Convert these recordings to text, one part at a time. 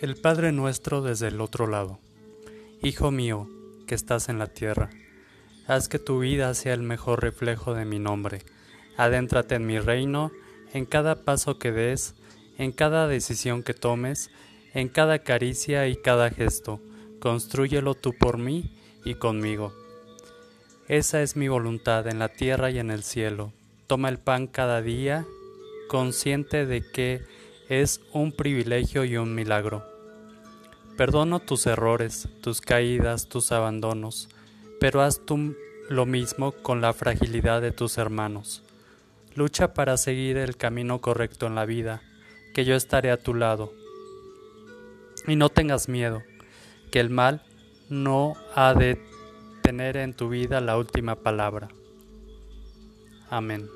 El Padre nuestro desde el otro lado. Hijo mío, que estás en la tierra, haz que tu vida sea el mejor reflejo de mi nombre. Adéntrate en mi reino, en cada paso que des, en cada decisión que tomes, en cada caricia y cada gesto. Construyelo tú por mí y conmigo. Esa es mi voluntad en la tierra y en el cielo. Toma el pan cada día, consciente de que es un privilegio y un milagro. Perdono tus errores, tus caídas, tus abandonos, pero haz tú lo mismo con la fragilidad de tus hermanos. Lucha para seguir el camino correcto en la vida, que yo estaré a tu lado. Y no tengas miedo, que el mal no ha de tener en tu vida la última palabra. Amén.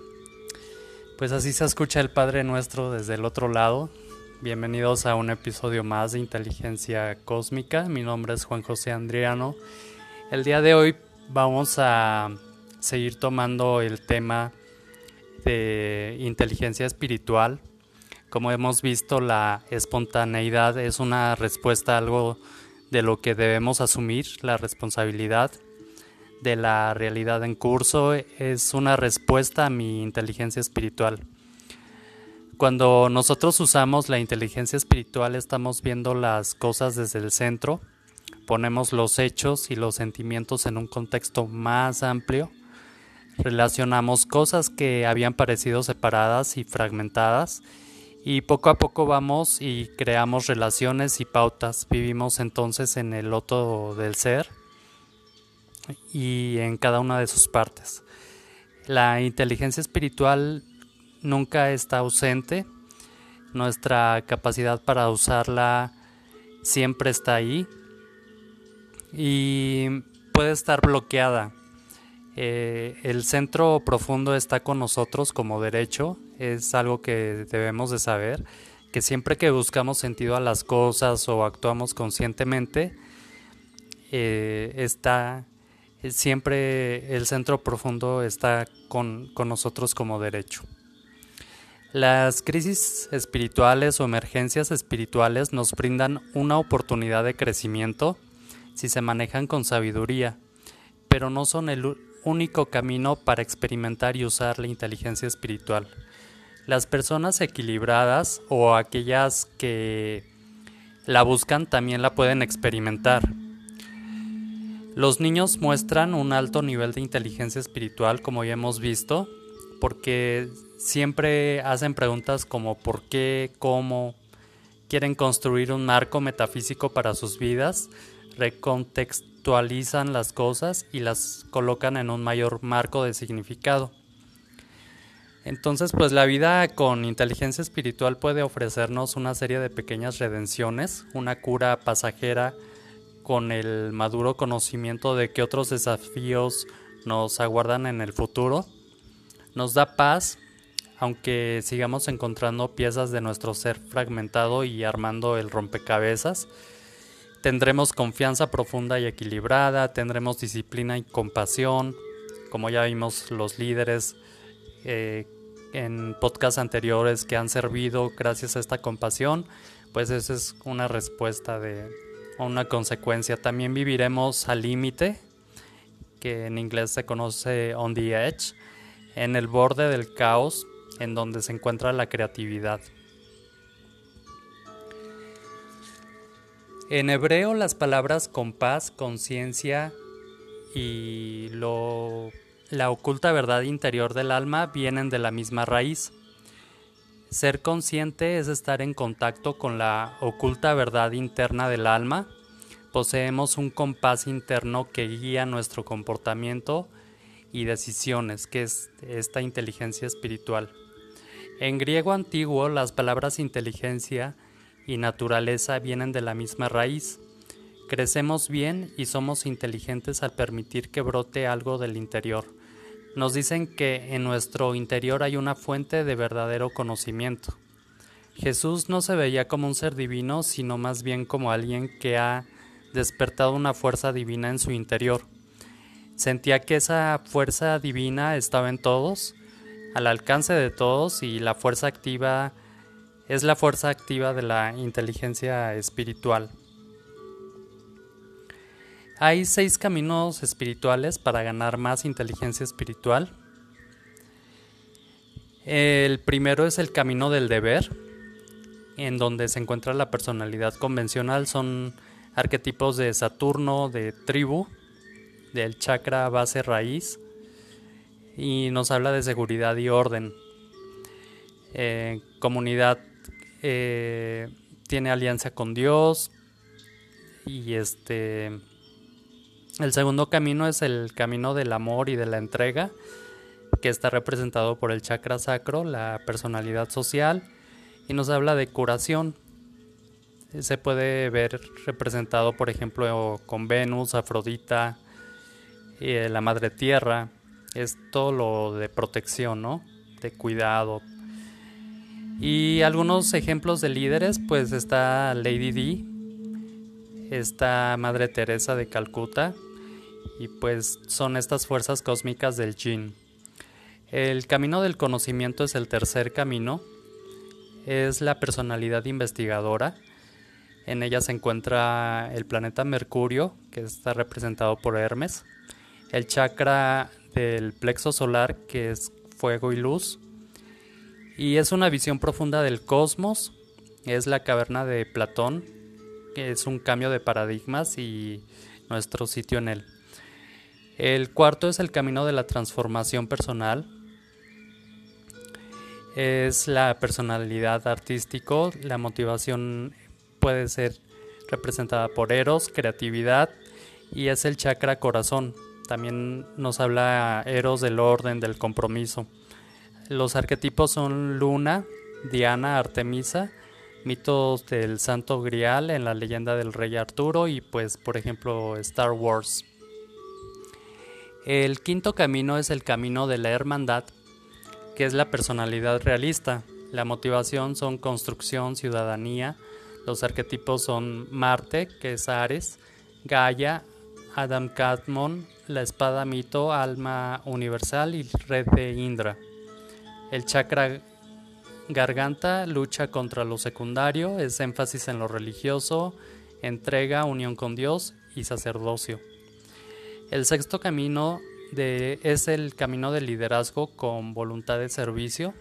Pues así se escucha el Padre Nuestro desde el otro lado. Bienvenidos a un episodio más de Inteligencia Cósmica. Mi nombre es Juan José Andriano. El día de hoy vamos a seguir tomando el tema de inteligencia espiritual. Como hemos visto, la espontaneidad es una respuesta a algo de lo que debemos asumir, la responsabilidad de la realidad en curso es una respuesta a mi inteligencia espiritual. Cuando nosotros usamos la inteligencia espiritual estamos viendo las cosas desde el centro, ponemos los hechos y los sentimientos en un contexto más amplio, relacionamos cosas que habían parecido separadas y fragmentadas y poco a poco vamos y creamos relaciones y pautas, vivimos entonces en el loto del ser y en cada una de sus partes. La inteligencia espiritual nunca está ausente, nuestra capacidad para usarla siempre está ahí y puede estar bloqueada. Eh, el centro profundo está con nosotros como derecho, es algo que debemos de saber, que siempre que buscamos sentido a las cosas o actuamos conscientemente, eh, está siempre el centro profundo está con, nosotros como derecho. Las crisis espirituales o emergencias espirituales nos brindan una oportunidad de crecimiento si se manejan con sabiduría, pero no son el único camino para experimentar y usar la inteligencia espiritual. Las personas equilibradas o aquellas que la buscan también la pueden experimentar, los niños muestran un alto nivel de inteligencia espiritual, como ya hemos visto, porque siempre hacen preguntas como por qué, cómo, quieren construir un marco metafísico para sus vidas, recontextualizan las cosas y las colocan en un mayor marco de significado. Entonces, pues la vida con inteligencia espiritual puede ofrecernos una serie de pequeñas redenciones, una cura pasajera, con el maduro conocimiento de que otros desafíos nos aguardan en el futuro. Nos da paz, aunque sigamos encontrando piezas de nuestro ser fragmentado y armando el rompecabezas. Tendremos confianza profunda y equilibrada, tendremos disciplina y compasión, como ya vimos los líderes eh, en podcasts anteriores que han servido gracias a esta compasión, pues esa es una respuesta de, una consecuencia. También viviremos al límite, que en inglés se conoce on the edge, en el borde del caos, en donde se encuentra la creatividad. En hebreo las palabras compás, conciencia y lo, la oculta verdad interior del alma vienen de la misma raíz. Ser consciente es estar en contacto con la oculta verdad interna del alma. Poseemos un compás interno que guía nuestro comportamiento y decisiones, que es esta inteligencia espiritual. En griego antiguo las palabras inteligencia y naturaleza vienen de la misma raíz. Crecemos bien y somos inteligentes al permitir que brote algo del interior nos dicen que en nuestro interior hay una fuente de verdadero conocimiento. Jesús no se veía como un ser divino, sino más bien como alguien que ha despertado una fuerza divina en su interior. Sentía que esa fuerza divina estaba en todos, al alcance de todos, y la fuerza activa es la fuerza activa de la inteligencia espiritual. Hay seis caminos espirituales para ganar más inteligencia espiritual. El primero es el camino del deber, en donde se encuentra la personalidad convencional. Son arquetipos de Saturno, de tribu, del chakra base raíz, y nos habla de seguridad y orden. Eh, comunidad eh, tiene alianza con Dios y este el segundo camino es el camino del amor y de la entrega que está representado por el chakra sacro, la personalidad social y nos habla de curación. Se puede ver representado, por ejemplo, con Venus, Afrodita, la Madre Tierra. Es todo lo de protección, ¿no? De cuidado, y algunos ejemplos de líderes, pues está Lady D, está Madre Teresa de Calcuta, y pues son estas fuerzas cósmicas del Jin. El camino del conocimiento es el tercer camino, es la personalidad investigadora. En ella se encuentra el planeta Mercurio, que está representado por Hermes, el chakra del plexo solar, que es fuego y luz, y es una visión profunda del cosmos, es la caverna de Platón, que es un cambio de paradigmas y nuestro sitio en él. El cuarto es el camino de la transformación personal. Es la personalidad artístico, la motivación puede ser representada por Eros, creatividad, y es el chakra corazón. También nos habla Eros del orden, del compromiso. Los arquetipos son Luna, Diana, Artemisa, mitos del Santo Grial en la leyenda del Rey Arturo y pues por ejemplo Star Wars. El quinto camino es el camino de la hermandad, que es la personalidad realista. La motivación son construcción, ciudadanía. Los arquetipos son Marte, que es Ares, Gaia, Adam Kadmon, la espada mito, alma universal y red de Indra. El chakra garganta lucha contra lo secundario, es énfasis en lo religioso, entrega, unión con Dios y sacerdocio. El sexto camino de, es el camino del liderazgo con voluntad de servicio.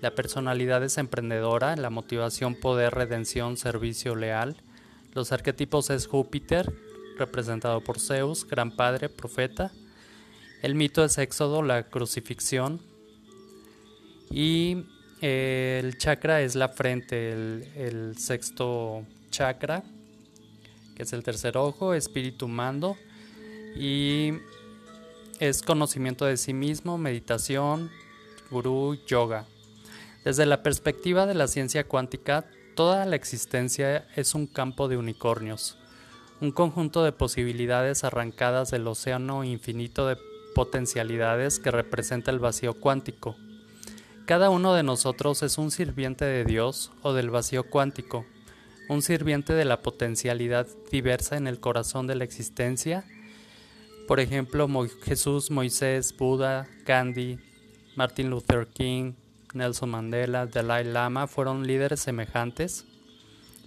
La personalidad es emprendedora, la motivación, poder, redención, servicio leal. Los arquetipos es Júpiter, representado por Zeus, gran padre, profeta. El mito es Éxodo, la crucifixión, y eh, el chakra es la frente, el, sexto chakra, que es el tercer ojo, espíritu mando. Y es conocimiento de sí mismo, meditación, gurú, yoga. Desde la perspectiva de la ciencia cuántica, toda la existencia es un campo de unicornios, un conjunto de posibilidades arrancadas del océano infinito de potencialidades que representa el vacío cuántico. Cada uno de nosotros es un sirviente de Dios o del vacío cuántico, un sirviente de la potencialidad diversa en el corazón de la existencia. Por ejemplo, Jesús, Moisés, Buda, Gandhi, Martin Luther King, Nelson Mandela, Dalai Lama fueron líderes semejantes,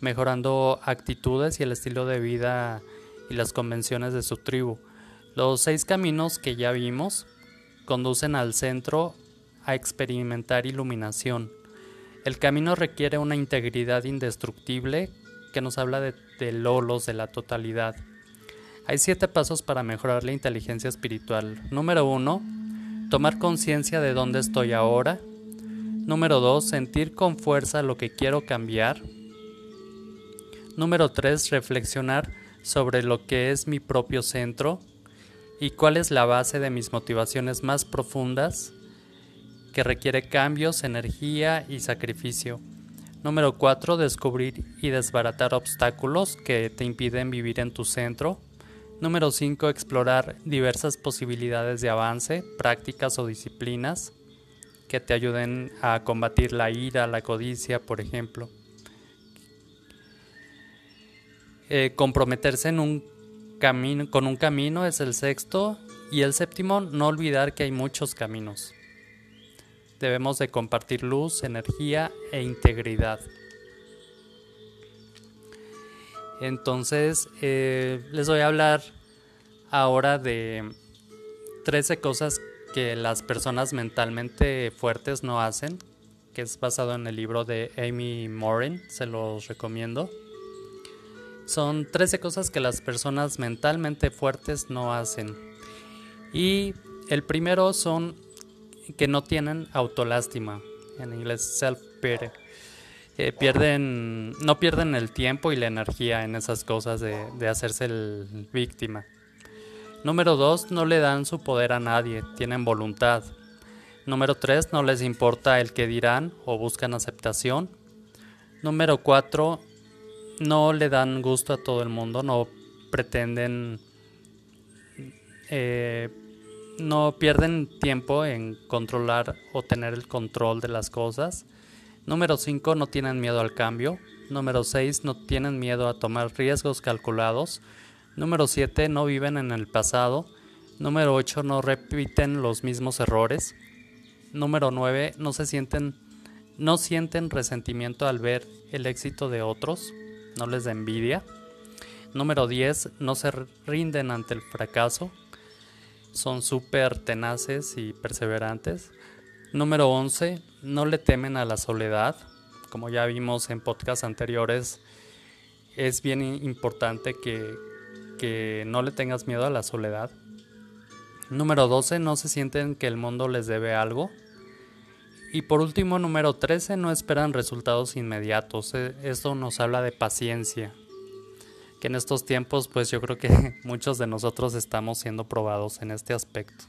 mejorando actitudes y el estilo de vida y las convenciones de su tribu. Los seis caminos que ya vimos conducen al centro a experimentar iluminación. El camino requiere una integridad indestructible que nos habla de, lolos, de la totalidad. Hay siete pasos para mejorar la inteligencia espiritual. Número uno, tomar conciencia de dónde estoy ahora. Número dos, sentir con fuerza lo que quiero cambiar. Número tres, reflexionar sobre lo que es mi propio centro y cuál es la base de mis motivaciones más profundas que requiere cambios, energía y sacrificio. Número 4. Descubrir y desbaratar obstáculos que te impiden vivir en tu centro. Número 5. Explorar diversas posibilidades de avance, prácticas o disciplinas que te ayuden a combatir la ira, la codicia, por ejemplo. Eh, comprometerse en un camino, con un camino es el sexto. Y el séptimo, no olvidar que hay muchos caminos. debemos de compartir luz, energía e integridad. Entonces, eh, les voy a hablar ahora de 13 cosas que las personas mentalmente fuertes no hacen, que es basado en el libro de Amy Morin, se los recomiendo. Son 13 cosas que las personas mentalmente fuertes no hacen. Y el primero son que no tienen autolástima, en inglés self-pity. Eh, pierden, no pierden el tiempo y la energía en esas cosas de, de hacerse el víctima. Número 2. No le dan su poder a nadie, tienen voluntad. Número 3. No les importa el que dirán o buscan aceptación. Número 4 no le dan gusto a todo el mundo, no pretenden, eh, no pierden tiempo en controlar o tener el control de las cosas. Número 5, no tienen miedo al cambio. Número 6, no tienen miedo a tomar riesgos calculados. Número 7, no viven en el pasado. Número 8, no repiten los mismos errores. Número 9, no se sienten no sienten resentimiento al ver el éxito de otros no les da envidia. Número 10, no se rinden ante el fracaso. Son súper tenaces y perseverantes. Número 11, no le temen a la soledad. Como ya vimos en podcasts anteriores, es bien importante que, que no le tengas miedo a la soledad. Número 12, no se sienten que el mundo les debe algo. Y por último, número 13, no esperan resultados inmediatos. E, esto nos habla de paciencia. Que en estos tiempos, pues yo creo que muchos de nosotros estamos siendo probados en este aspecto.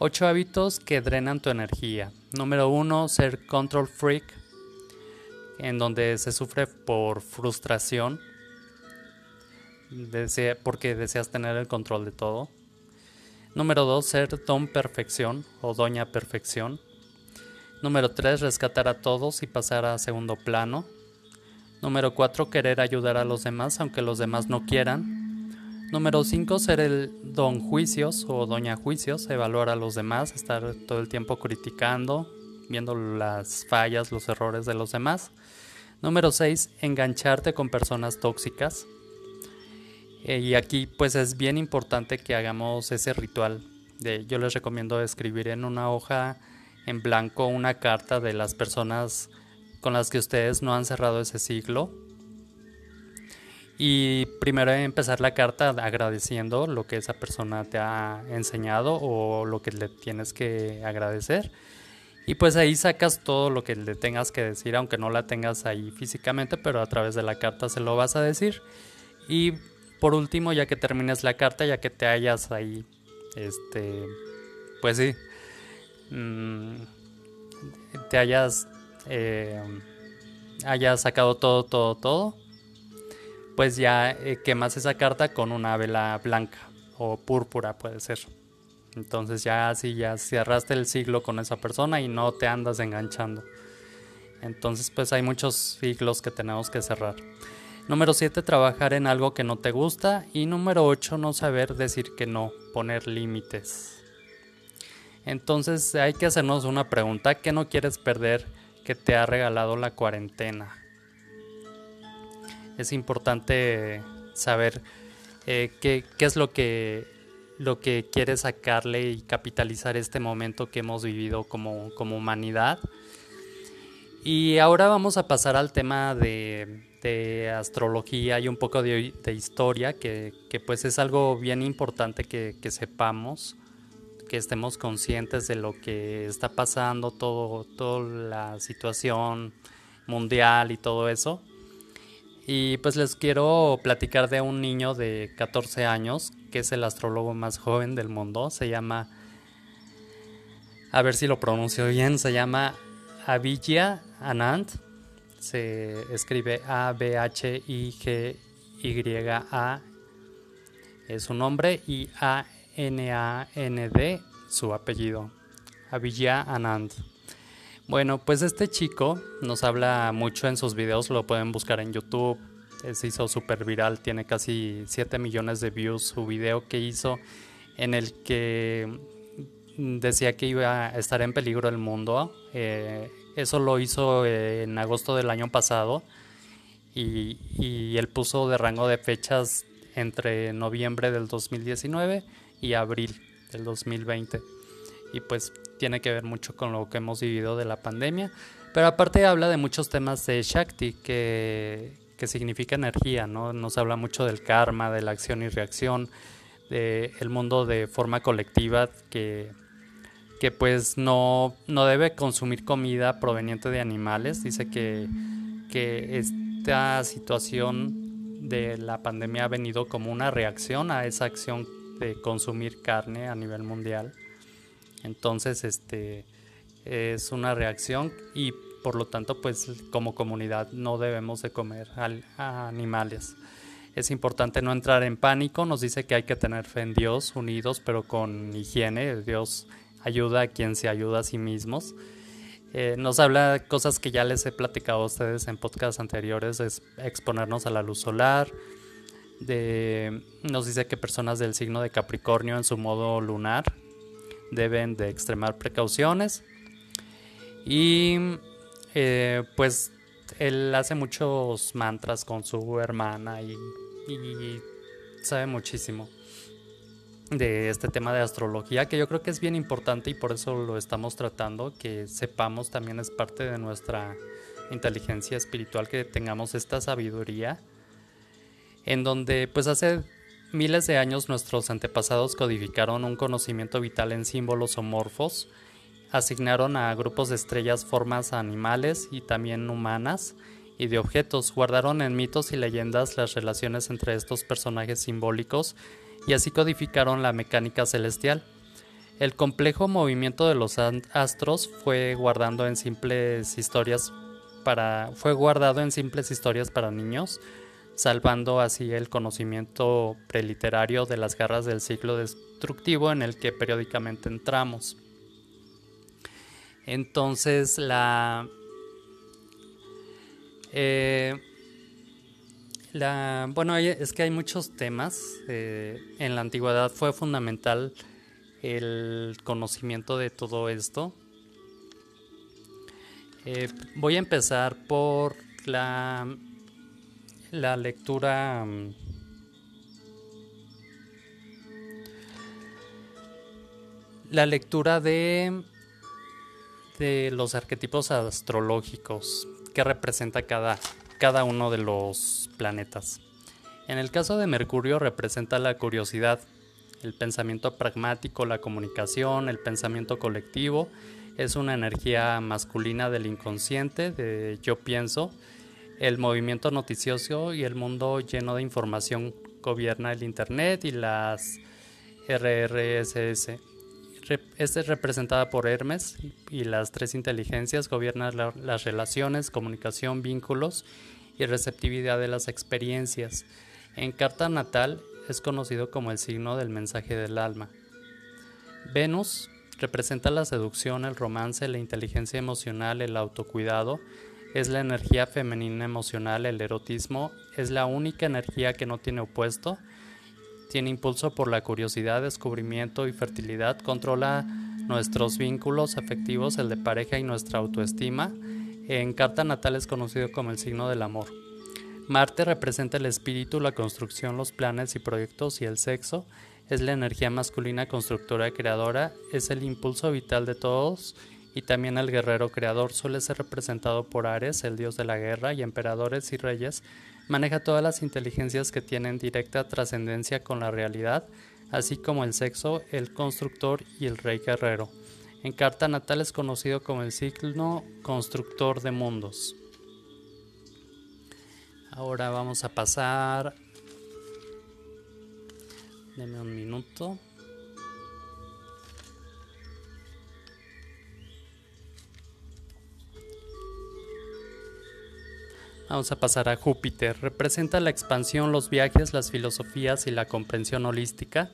8 hábitos que drenan tu energía. Número 1, ser control freak, en donde se sufre por frustración, porque deseas tener el control de todo. Número 2, ser don perfección o doña perfección, Número 3. Rescatar a todos y pasar a segundo plano. Número 4. Querer ayudar a los demás aunque los demás no quieran. Número 5. Ser el don juicios o doña juicios, evaluar a los demás, estar todo el tiempo criticando, viendo las fallas, los errores de los demás. Número 6. Engancharte con personas tóxicas. Eh, y aquí pues es bien importante que hagamos ese ritual. De, yo les recomiendo escribir en una hoja en blanco una carta de las personas con las que ustedes no han cerrado ese siglo. Y primero empezar la carta agradeciendo lo que esa persona te ha enseñado o lo que le tienes que agradecer. Y pues ahí sacas todo lo que le tengas que decir, aunque no la tengas ahí físicamente, pero a través de la carta se lo vas a decir. Y por último, ya que termines la carta, ya que te hayas ahí, este, pues sí, Mm, te hayas, eh, sacado todo, todo, todo, pues ya eh, quemas esa carta con una vela blanca o púrpura puede ser. Entonces ya así ya cerraste el siglo con esa persona y no te andas enganchando. Entonces pues hay muchos siglos que tenemos que cerrar. Número 7, trabajar en algo que no te gusta. Y número 8, no saber decir que no, poner límites. Entonces hay que hacernos una pregunta, ¿qué no quieres perder que te ha regalado la cuarentena? Es importante saber eh, qué, es lo que, lo que quieres sacarle y capitalizar este momento que hemos vivido como, humanidad. Y ahora vamos a pasar al tema de, astrología y un poco de, historia, que, pues es algo bien importante que, que sepamos que estemos conscientes de lo que está pasando, todo, toda la situación mundial y todo eso. Y pues les quiero platicar de un niño de 14 años, que es el astrólogo más joven del mundo. Se llama, a ver si lo pronuncio bien, se llama Avijaya Anand. Se escribe A-B-H-I-G-Y-A. Es su nombre y A N-A-N-D, su apellido, Avijaya Anand. Bueno, pues este chico nos habla mucho en sus videos, lo pueden buscar en YouTube. Se hizo súper viral, tiene casi 7 millones de views su video que hizo en el que decía que iba a estar en peligro el mundo. Eh, eso lo hizo en agosto del año pasado y, y, él puso de rango de fechas entre noviembre del 2019 y abril del 2020. Y pues tiene que ver mucho con lo que hemos vivido de la pandemia. Pero aparte habla de muchos temas de Shakti, que, que significa energía, ¿no? Nos habla mucho del karma, de la acción y reacción, del el mundo de forma colectiva que, que pues no, no debe consumir comida proveniente de animales. Dice que, que esta situación de la pandemia ha venido como una reacción a esa acción de consumir carne a nivel mundial. Entonces, este es una reacción y por lo tanto, pues como comunidad no debemos de comer a animales. Es importante no entrar en pánico, nos dice que hay que tener fe en Dios, unidos, pero con higiene. Dios ayuda a quien se ayuda a sí mismos. Eh, nos habla de cosas que ya les he platicado a ustedes en podcasts anteriores, es exponernos a la luz solar. De, nos dice que personas del signo de Capricornio en su modo lunar deben de extremar precauciones. Y eh, pues él hace muchos mantras con su hermana y, y sabe muchísimo de este tema de astrología, que yo creo que es bien importante y por eso lo estamos tratando, que sepamos también es parte de nuestra inteligencia espiritual, que tengamos esta sabiduría, en donde pues hace miles de años nuestros antepasados codificaron un conocimiento vital en símbolos o morfos, asignaron a grupos de estrellas formas animales y también humanas y de objetos, guardaron en mitos y leyendas las relaciones entre estos personajes simbólicos y así codificaron la mecánica celestial. El complejo movimiento de los astros fue guardando en simples historias para fue guardado en simples historias para niños, salvando así el conocimiento preliterario de las garras del ciclo destructivo en el que periódicamente entramos. Entonces la, eh, la bueno es que hay muchos temas. Eh, en la antigüedad fue fundamental el conocimiento de todo esto. Eh, voy a empezar por la, la lectura. La lectura de de los arquetipos astrológicos que representa cada, cada uno de los planetas. En el caso de Mercurio representa la curiosidad, el pensamiento pragmático, la comunicación, el pensamiento colectivo, es una energía masculina del inconsciente, de yo pienso, el movimiento noticioso y el mundo lleno de información gobierna el Internet y las RRSS es representada por Hermes y las tres inteligencias gobiernan las relaciones, comunicación, vínculos y receptividad de las experiencias. En carta natal es conocido como el signo del mensaje del alma. Venus representa la seducción, el romance, la inteligencia emocional, el autocuidado, es la energía femenina emocional, el erotismo, es la única energía que no tiene opuesto tiene impulso por la curiosidad, descubrimiento y fertilidad, controla nuestros vínculos afectivos, el de pareja y nuestra autoestima. En carta natal es conocido como el signo del amor. Marte representa el espíritu, la construcción, los planes y proyectos y el sexo. Es la energía masculina constructora y creadora, es el impulso vital de todos y también el guerrero creador suele ser representado por Ares, el dios de la guerra, y emperadores y reyes Maneja todas las inteligencias que tienen directa trascendencia con la realidad, así como el sexo, el constructor y el rey guerrero. En carta natal es conocido como el signo constructor de mundos. Ahora vamos a pasar. Deme un minuto. Vamos a pasar a Júpiter. Representa la expansión, los viajes, las filosofías y la comprensión holística.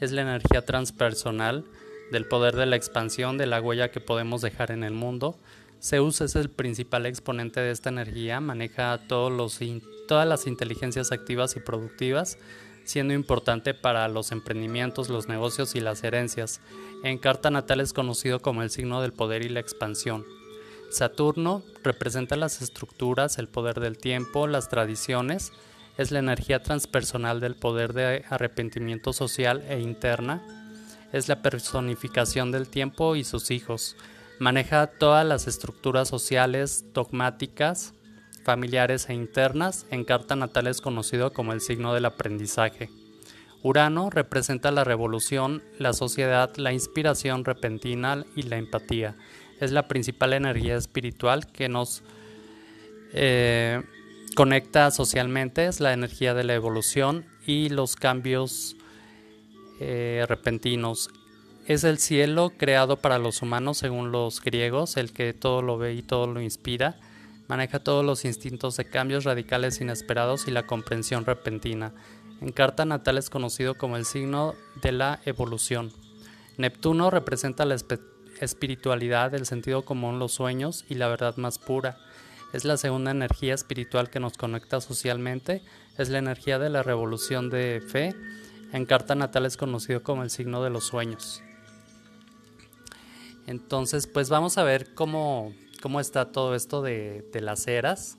Es la energía transpersonal del poder de la expansión, de la huella que podemos dejar en el mundo. Zeus es el principal exponente de esta energía, maneja todos los, todas las inteligencias activas y productivas. siendo importante para los emprendimientos, los negocios y las herencias. En carta natal es conocido como el signo del poder y la expansión. Saturno representa las estructuras, el poder del tiempo, las tradiciones, es la energía transpersonal del poder de arrepentimiento social e interna, es la personificación del tiempo y sus hijos, maneja todas las estructuras sociales, dogmáticas, familiares e internas, en carta natal es conocido como el signo del aprendizaje. Urano representa la revolución, la sociedad, la inspiración repentina y la empatía. Es la principal energía espiritual que nos eh, conecta socialmente, es la energía de la evolución y los cambios eh, repentinos. Es el cielo creado para los humanos según los griegos, el que todo lo ve y todo lo inspira. Maneja todos los instintos de cambios radicales inesperados y la comprensión repentina. En carta natal es conocido como el signo de la evolución. Neptuno representa la espiritualidad, el sentido común, los sueños y la verdad más pura. Es la segunda energía espiritual que nos conecta socialmente. Es la energía de la revolución de fe. En carta natal es conocido como el signo de los sueños. Entonces, pues vamos a ver cómo cómo está todo esto de, las eras,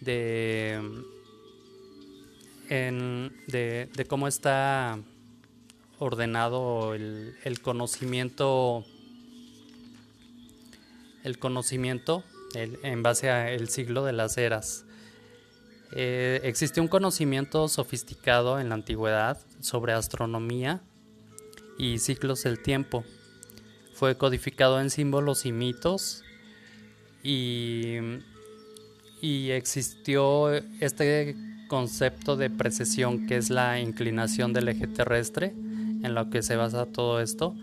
de, de, cómo está ordenado el, conocimiento, el conocimiento en base al siglo de las eras. Eh, existe un conocimiento sofisticado en la antigüedad sobre astronomía y ciclos del tiempo fue codificado en símbolos y mitos y, existió este concepto de precesión que es la inclinación del eje terrestre en lo que se basa todo esto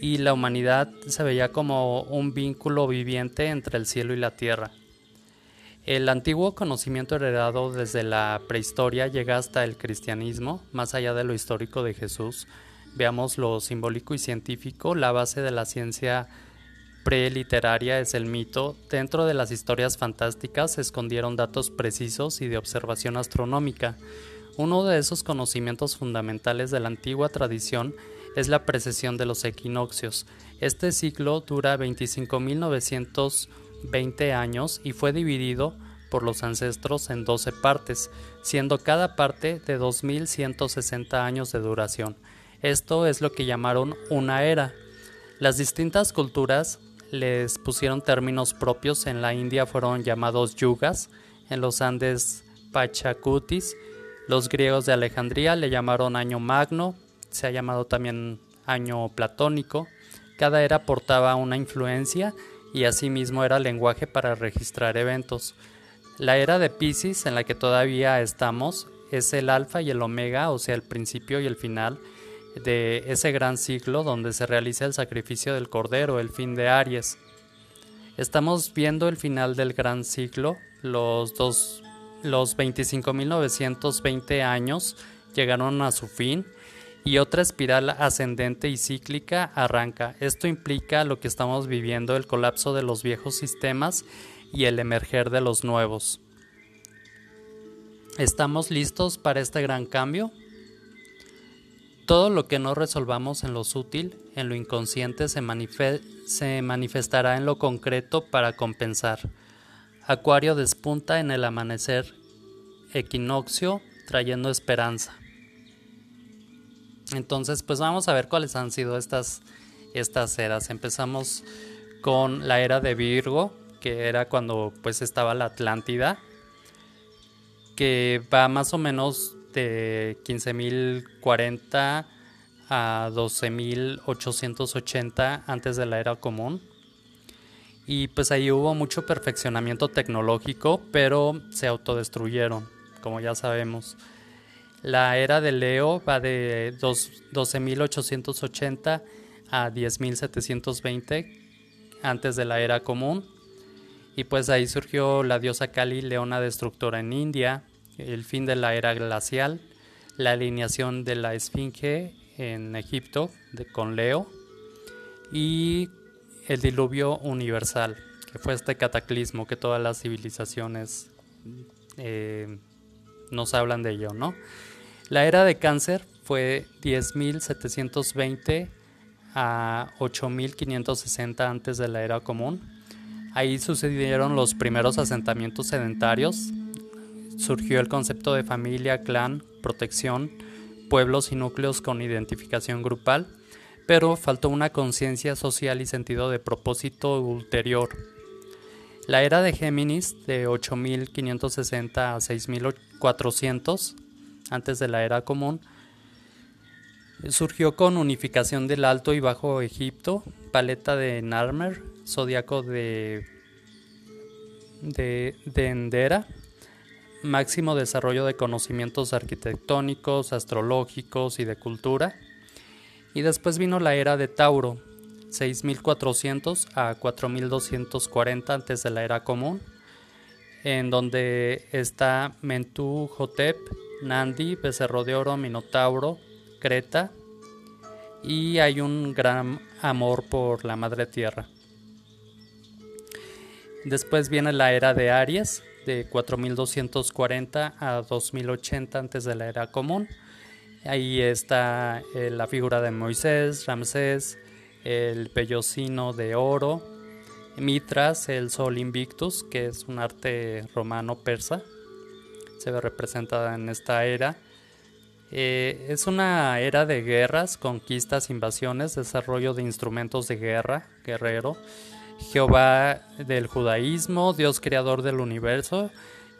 y la humanidad se veía como un vínculo viviente entre el cielo y la tierra. El antiguo conocimiento heredado desde la prehistoria llega hasta el cristianismo, más allá de lo histórico de Jesús, veamos lo simbólico y científico, la base de la ciencia preliteraria es el mito. Dentro de las historias fantásticas se escondieron datos precisos y de observación astronómica. Uno de esos conocimientos fundamentales de la antigua tradición es la precesión de los equinoccios. Este ciclo dura 25.920 años y fue dividido por los ancestros en 12 partes, siendo cada parte de 2.160 años de duración. Esto es lo que llamaron una era. Las distintas culturas les pusieron términos propios. En la India fueron llamados yugas, en los Andes pachacutis. Los griegos de Alejandría le llamaron año magno, se ha llamado también año platónico. Cada era portaba una influencia y asimismo era lenguaje para registrar eventos. La era de Pisces, en la que todavía estamos, es el alfa y el omega, o sea, el principio y el final de ese gran ciclo donde se realiza el sacrificio del Cordero, el fin de Aries. Estamos viendo el final del gran ciclo, los, dos, los 25.920 años llegaron a su fin y otra espiral ascendente y cíclica arranca. Esto implica lo que estamos viviendo, el colapso de los viejos sistemas y el emerger de los nuevos. ¿Estamos listos para este gran cambio? Todo lo que no resolvamos en lo sutil, en lo inconsciente, se, se, manifestará en lo concreto para compensar. Acuario despunta en el amanecer, equinoccio trayendo esperanza. Entonces, pues vamos a ver cuáles han sido estas, estas eras. Empezamos con la era de Virgo, que era cuando pues estaba la Atlántida, que va más o menos de 15.040 a 12.880 antes de la era común. Y pues ahí hubo mucho perfeccionamiento tecnológico, pero se autodestruyeron, como ya sabemos. La era de Leo va de 12.880 a 10.720 antes de la era común. Y pues ahí surgió la diosa Kali, leona destructora en India, el fin de la era glacial, la alineación de la Esfinge en Egipto de, con Leo y el diluvio universal, que fue este cataclismo que todas las civilizaciones eh, nos hablan de ello, ¿no? La era de cáncer fue 10.720 a 8.560 antes de la era común. Ahí sucedieron los primeros asentamientos sedentarios, surgió el concepto de familia, clan, protección, pueblos y núcleos con identificación grupal, pero faltó una conciencia social y sentido de propósito ulterior. La era de Géminis, de 8560 a 6400, antes de la era común, surgió con unificación del Alto y Bajo Egipto, paleta de Narmer, zodiaco de, de, de Endera, máximo desarrollo de conocimientos arquitectónicos, astrológicos y de cultura. Y después vino la era de Tauro, 6400 a 4240 antes de la era común, en donde está Mentú, Jotep, Nandi, Becerro de Oro, Minotauro, Creta, y hay un gran amor por la Madre Tierra. Después viene la era de Aries, de 4240 a 2080 antes de la era común. Ahí está eh, la figura de Moisés, Ramsés, el pellocino de oro, Mitras, el sol invictus, que es un arte romano persa, se ve representada en esta era. Eh, es una era de guerras, conquistas, invasiones, desarrollo de instrumentos de guerra, guerrero, Jehová del judaísmo, Dios creador del universo,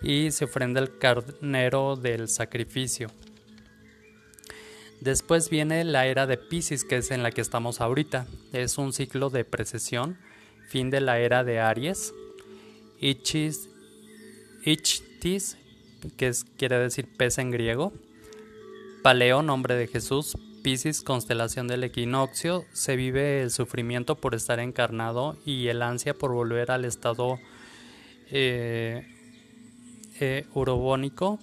y se ofrenda el carnero del sacrificio. Después viene la era de Pisces, que es en la que estamos ahorita. Es un ciclo de precesión, fin de la era de Aries. Ichtis, Ichtis que quiere decir pez en griego. Paleo, nombre de Jesús. Piscis, constelación del equinoccio, se vive el sufrimiento por estar encarnado y el ansia por volver al estado eh, eh, urobónico,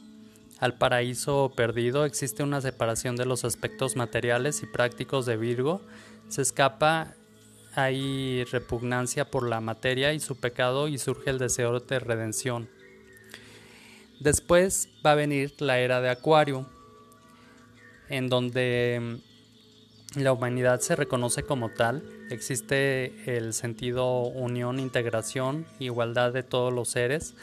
al paraíso perdido. Existe una separación de los aspectos materiales y prácticos de Virgo. Se escapa, hay repugnancia por la materia y su pecado y surge el deseo de redención. Después va a venir la era de Acuario en donde mm, la humanidad se reconoce como tal, existe el sentido unión, integración, igualdad de todos los seres,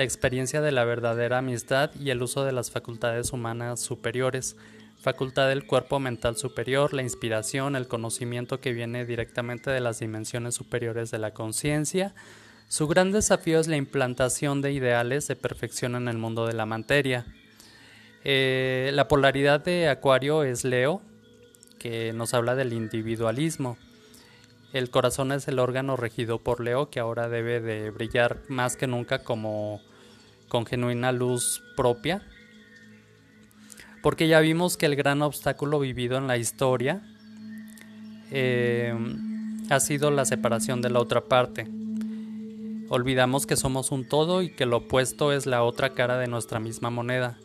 la experiencia de la verdadera amistad y el uso de las facultades humanas superiores, facultad del cuerpo mental superior, la inspiración, el conocimiento que viene directamente de las dimensiones superiores de la conciencia. Su gran desafío es la implantación de ideales de perfección en el mundo de la materia. Eh, la polaridad de Acuario es Leo, que nos habla del individualismo. El corazón es el órgano regido por Leo, que ahora debe de brillar más que nunca como con genuina luz propia. Porque ya vimos que el gran obstáculo vivido en la historia eh, ha sido la separación de la otra parte. Olvidamos que somos un todo y que lo opuesto es la otra cara de nuestra misma moneda.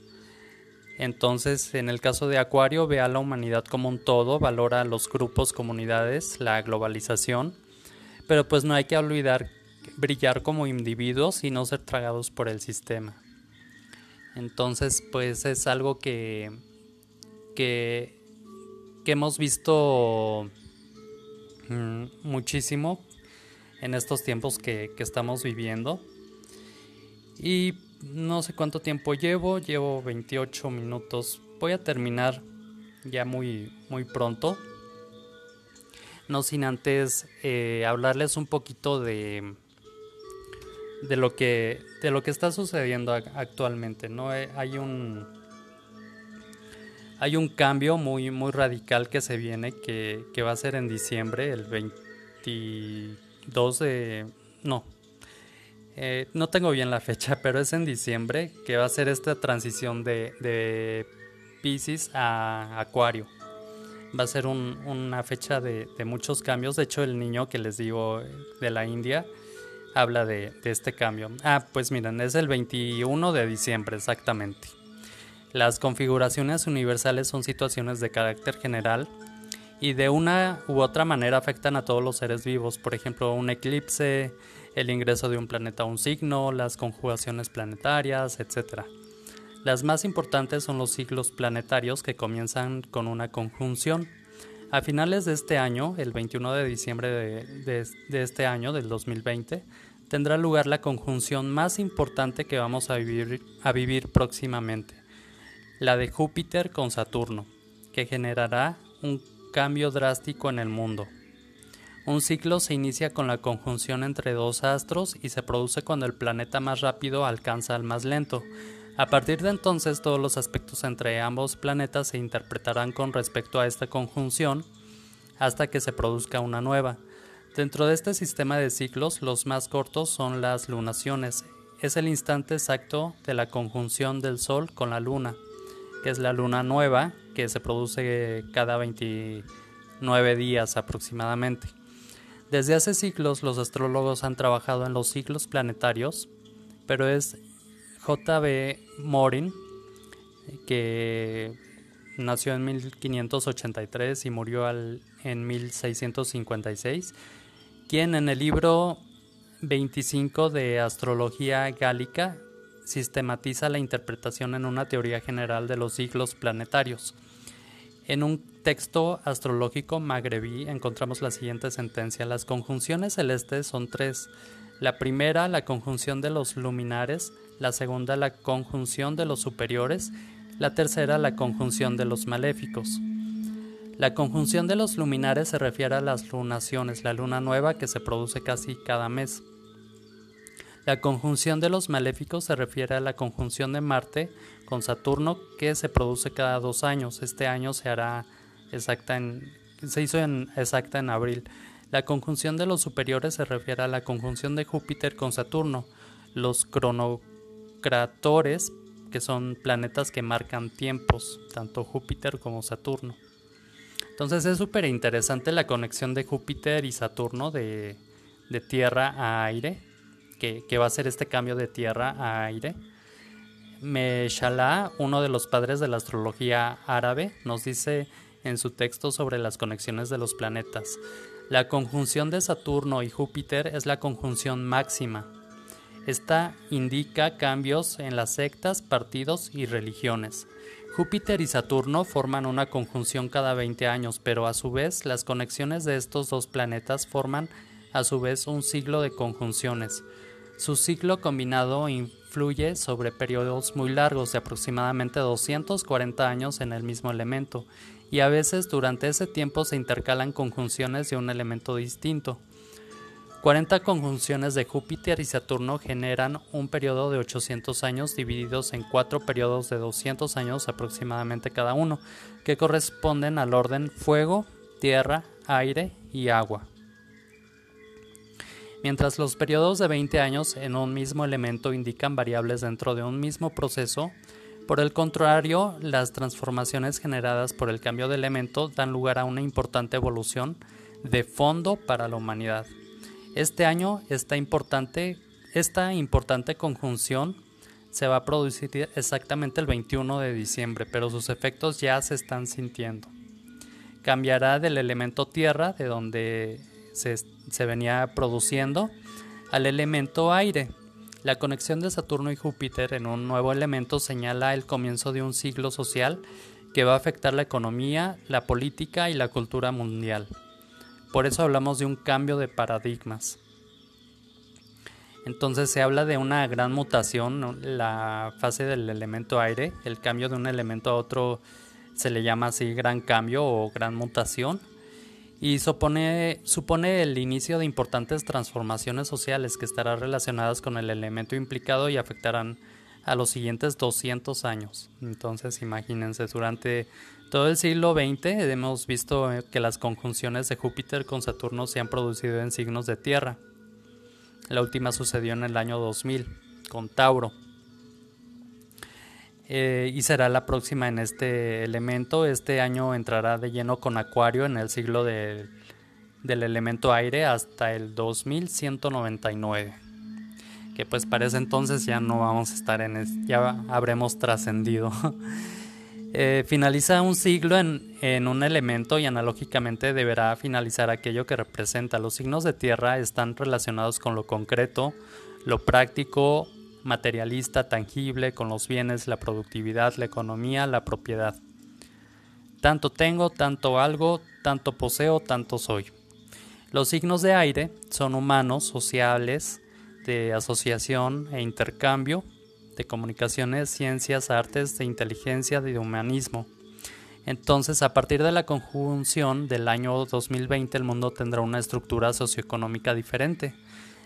Entonces, en el caso de Acuario, ve a la humanidad como un todo, valora los grupos, comunidades, la globalización, pero pues no hay que olvidar brillar como individuos y no ser tragados por el sistema. Entonces, pues es algo que, que, hemos visto mm, muchísimo en estos tiempos que, que estamos viviendo. Y no sé cuánto tiempo llevo, llevo 28 minutos. Voy a terminar ya muy, muy pronto. No sin antes eh, hablarles un poquito de, de, lo que, de lo que está sucediendo actualmente. ¿no? Eh, hay un hay un cambio muy, muy radical que se viene, que, que va a ser en diciembre, el 22 de... No, eh, no tengo bien la fecha, pero es en diciembre que va a ser esta transición de, de Pisces a Acuario. Va a ser una fecha de, muchos cambios. De hecho, el niño que les digo de la India habla de, de este cambio. Ah, pues miren, es el 21 de diciembre exactamente. Las configuraciones universales son situaciones de carácter general y de una u otra manera afectan a todos los seres vivos. Por ejemplo, un eclipse, el ingreso de un planeta a un signo, las conjugaciones planetarias, etc. Las más importantes son los ciclos planetarios que comienzan con una conjunción. A finales de este año, el 21 de diciembre de, este año, del 2020, tendrá lugar la conjunción más importante que vamos a vivir, próximamente, la de Júpiter con Saturno, que generará un cambio drástico en el mundo. Un ciclo se inicia con la conjunción entre dos astros y se produce cuando el planeta más rápido alcanza al más lento. A partir de entonces todos los aspectos entre ambos planetas se interpretarán con respecto a esta conjunción hasta que se produzca una nueva. Dentro de este sistema de ciclos los más cortos son las lunaciones. Es el instante exacto de la conjunción del Sol con la Luna, que es la luna nueva que se produce cada 29 días aproximadamente. Desde hace siglos los astrólogos han trabajado en los ciclos planetarios, pero es J.B. Morin, que nació en 1583 y murió en 1656, quien en el libro 25 de Astrología Gálica sistematiza la interpretación en una teoría general de los ciclos planetarios. En un texto astrológico magrebí encontramos la siguiente sentencia. Las conjunciones celestes son tres. La primera, la conjunción de los luminares, la segunda, la conjunción de los superiores, la tercera, la conjunción de los maléficos. La conjunción de los luminares se refiere a las lunaciones, la luna nueva que se produce casi cada mes. La conjunción de los maléficos se refiere a la conjunción de Marte con Saturno que se produce cada dos años. Este año se hará exacta en, se hizo exacta en abril. La conjunción de los superiores se refiere a la conjunción de Júpiter con Saturno. Los cronocratores, que son planetas que marcan tiempos, tanto Júpiter como Saturno. Entonces es súper interesante la conexión de Júpiter y Saturno de, de tierra a aire que, va a ser este cambio de tierra a aire. Meshallah, uno de los padres de la astrología árabe, nos dice en su texto sobre las conexiones de los planetas. La conjunción de Saturno y Júpiter es la conjunción máxima. Esta indica cambios en las sectas, partidos y religiones. Júpiter y Saturno forman una conjunción cada 20 años, pero a su vez las conexiones de estos dos planetas forman a su vez un siglo de conjunciones. Su ciclo combinado influye sobre periodos muy largos de aproximadamente 240 años en el mismo elemento, y a veces durante ese tiempo se intercalan conjunciones de un elemento distinto. 40 conjunciones de Júpiter y Saturno generan un periodo de 800 años divididos en cuatro periodos de 200 años aproximadamente cada uno, que corresponden al orden fuego, tierra, aire y agua. Mientras los periodos de 20 años en un mismo elemento indican variables dentro de un mismo proceso, por el contrario, las transformaciones generadas por el cambio de elemento dan lugar a una importante evolución de fondo para la humanidad. Este año esta importante, esta importante conjunción se va a producir exactamente el 21 de diciembre, pero sus efectos ya se están sintiendo. Cambiará del elemento tierra, de donde se, venía produciendo al elemento aire. La conexión de Saturno y Júpiter en un nuevo elemento señala el comienzo de un siglo social que va a afectar la economía, la política y la cultura mundial. Por eso hablamos de un cambio de paradigmas. Entonces se habla de una gran mutación, la fase del elemento aire, el cambio de un elemento a otro se le llama así gran cambio o gran mutación y supone, supone el inicio de importantes transformaciones sociales que estarán relacionadas con el elemento implicado y afectarán a los siguientes 200 años. Entonces, imagínense, durante todo el siglo XX hemos visto que las conjunciones de Júpiter con Saturno se han producido en signos de tierra. La última sucedió en el año 2000 con Tauro. Eh, y será la próxima en este elemento. Este año entrará de lleno con Acuario en el siglo del elemento aire hasta el 2199. Que pues parece entonces ya no vamos a estar en... ya habremos trascendido. Eh, finaliza un siglo en, en un elemento y analógicamente deberá finalizar aquello que representa. Los signos de tierra están relacionados con lo concreto, lo práctico, materialista, tangible, con los bienes, la productividad, la economía, la propiedad. Tanto tengo, tanto algo, tanto poseo, tanto soy. Los signos de aire son humanos, sociables, de asociación e intercambio, de comunicaciones, ciencias, artes, de inteligencia, de humanismo. Entonces, a partir de la conjunción del año 2020, el mundo tendrá una estructura socioeconómica diferente.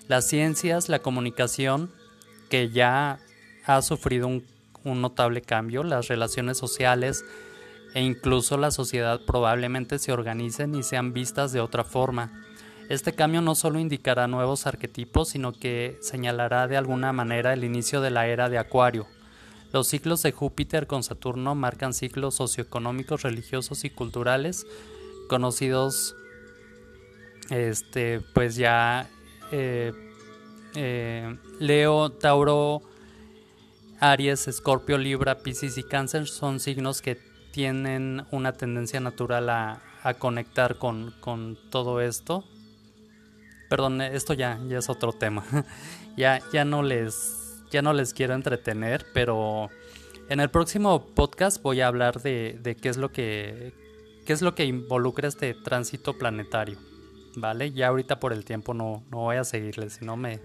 Las ciencias, la comunicación, que ya ha sufrido un, un notable cambio, las relaciones sociales e incluso la sociedad probablemente se organicen y sean vistas de otra forma. Este cambio no solo indicará nuevos arquetipos, sino que señalará de alguna manera el inicio de la era de Acuario. Los ciclos de Júpiter con Saturno marcan ciclos socioeconómicos, religiosos y culturales conocidos, este, pues ya eh, eh, Leo, Tauro, Aries, Escorpio, Libra, Piscis y Cáncer son signos que tienen una tendencia natural a, conectar con, con todo esto Perdón, esto ya, ya es otro tema. ya, ya no les. Ya no les quiero entretener, pero en el próximo podcast voy a hablar de, de qué es lo que. qué es lo que involucra este tránsito planetario. ¿Vale? Ya ahorita por el tiempo no, no voy a seguirles, sino me,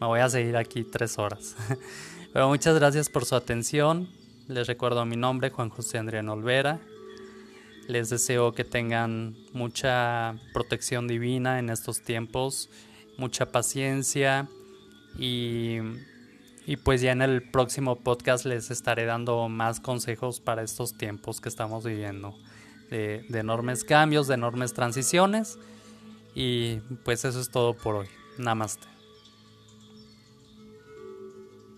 me voy a seguir aquí tres horas. pero muchas gracias por su atención. Les recuerdo mi nombre, Juan José Andrián Olvera. Les deseo que tengan mucha protección divina en estos tiempos, mucha paciencia y, pues ya en el próximo podcast les estaré dando más consejos para estos tiempos que estamos viviendo, de, de enormes cambios, de enormes transiciones y pues eso es todo por hoy. Namaste.